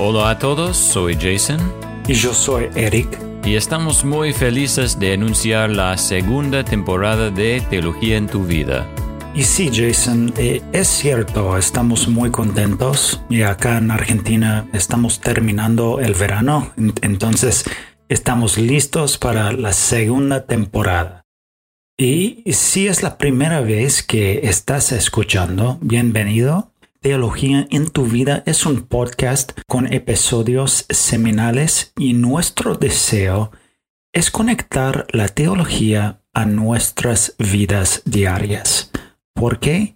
Hola a todos, soy Jason. Y yo soy Eric. Y estamos muy felices de anunciar la segunda temporada de Teología en tu vida. Y sí, Jason, eh, es cierto, estamos muy contentos y acá en Argentina estamos terminando el verano, entonces estamos listos para la segunda temporada. Y si es la primera vez que estás escuchando, bienvenido. Teología en tu vida es un podcast con episodios seminales y nuestro deseo es conectar la teología a nuestras vidas diarias. ¿Por qué?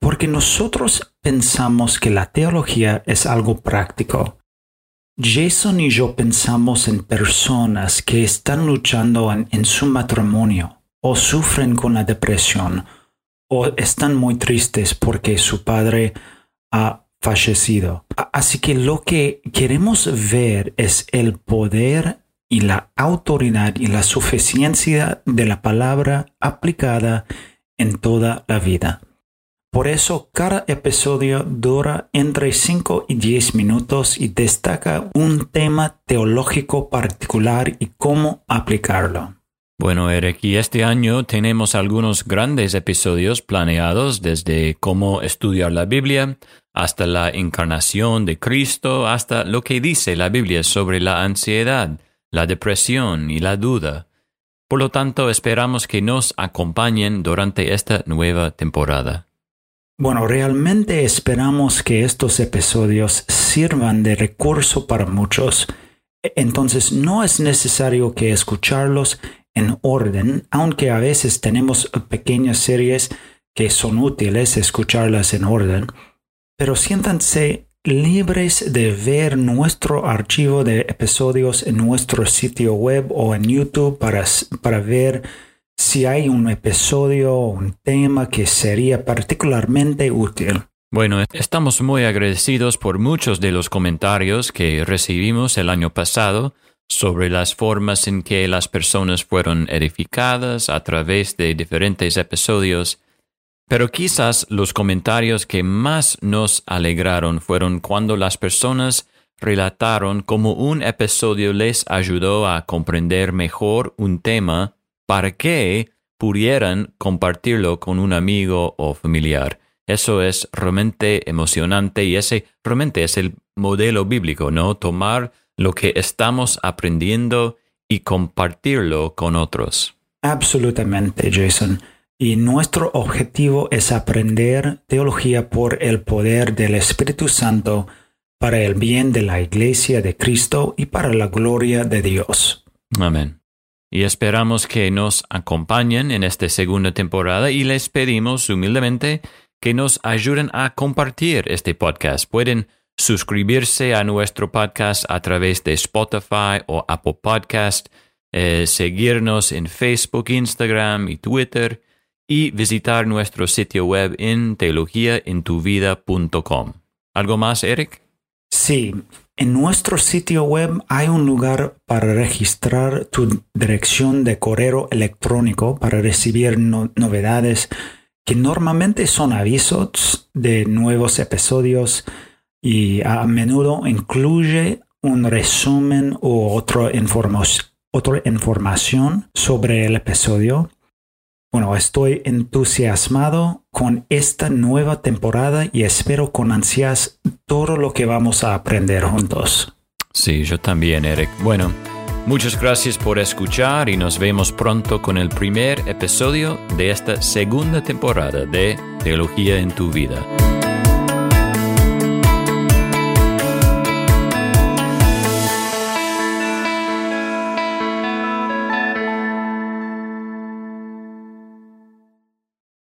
Porque nosotros pensamos que la teología es algo práctico. Jason y yo pensamos en personas que están luchando en, su matrimonio o sufren con la depresión o están muy tristes porque su padre ha fallecido. Así que lo que queremos ver es el poder y la autoridad y la suficiencia de la palabra aplicada en toda la vida. Por eso cada episodio dura entre 5 y 10 minutos y destaca un tema teológico particular y cómo aplicarlo. Bueno, Eric, y este año tenemos algunos grandes episodios planeados desde cómo estudiar la Biblia hasta la encarnación de Cristo, hasta lo que dice la Biblia sobre la ansiedad, la depresión y la duda. Por lo tanto, esperamos que nos acompañen durante esta nueva temporada. Bueno, realmente esperamos que estos episodios sirvan de recurso para muchos. Entonces no es necesario que escucharlos en orden, aunque a veces tenemos pequeñas series que son útiles escucharlas en orden. Pero siéntanse libres de ver nuestro archivo de episodios en nuestro sitio web o en YouTube para, para ver si hay un episodio o un tema que sería particularmente útil. Bueno, estamos muy agradecidos por muchos de los comentarios que recibimos el año pasado sobre las formas en que las personas fueron edificadas a través de diferentes episodios pero quizás los comentarios que más nos alegraron fueron cuando las personas relataron cómo un episodio les ayudó a comprender mejor un tema para que pudieran compartirlo con un amigo o familiar. Eso es realmente emocionante y ese realmente es el modelo bíblico, ¿no? Tomar lo que estamos aprendiendo y compartirlo con otros. Absolutamente, Jason. Y nuestro objetivo es aprender teología por el poder del Espíritu Santo para el bien de la Iglesia de Cristo y para la gloria de Dios. Amén. Y esperamos que nos acompañen en esta segunda temporada y les pedimos humildemente que nos ayuden a compartir este podcast. Pueden suscribirse a nuestro podcast a través de Spotify o Apple Podcast, eh, seguirnos en Facebook, Instagram y Twitter y visitar nuestro sitio web en teologiaentuvida.com. ¿Algo más, Eric? Sí, en nuestro sitio web hay un lugar para registrar tu dirección de correo electrónico para recibir novedades que normalmente son avisos de nuevos episodios y a menudo incluye un resumen u otra información sobre el episodio bueno, estoy entusiasmado con esta nueva temporada y espero con ansias todo lo que vamos a aprender juntos. Sí, yo también, Eric. Bueno, muchas gracias por escuchar y nos vemos pronto con el primer episodio de esta segunda temporada de Teología en tu vida.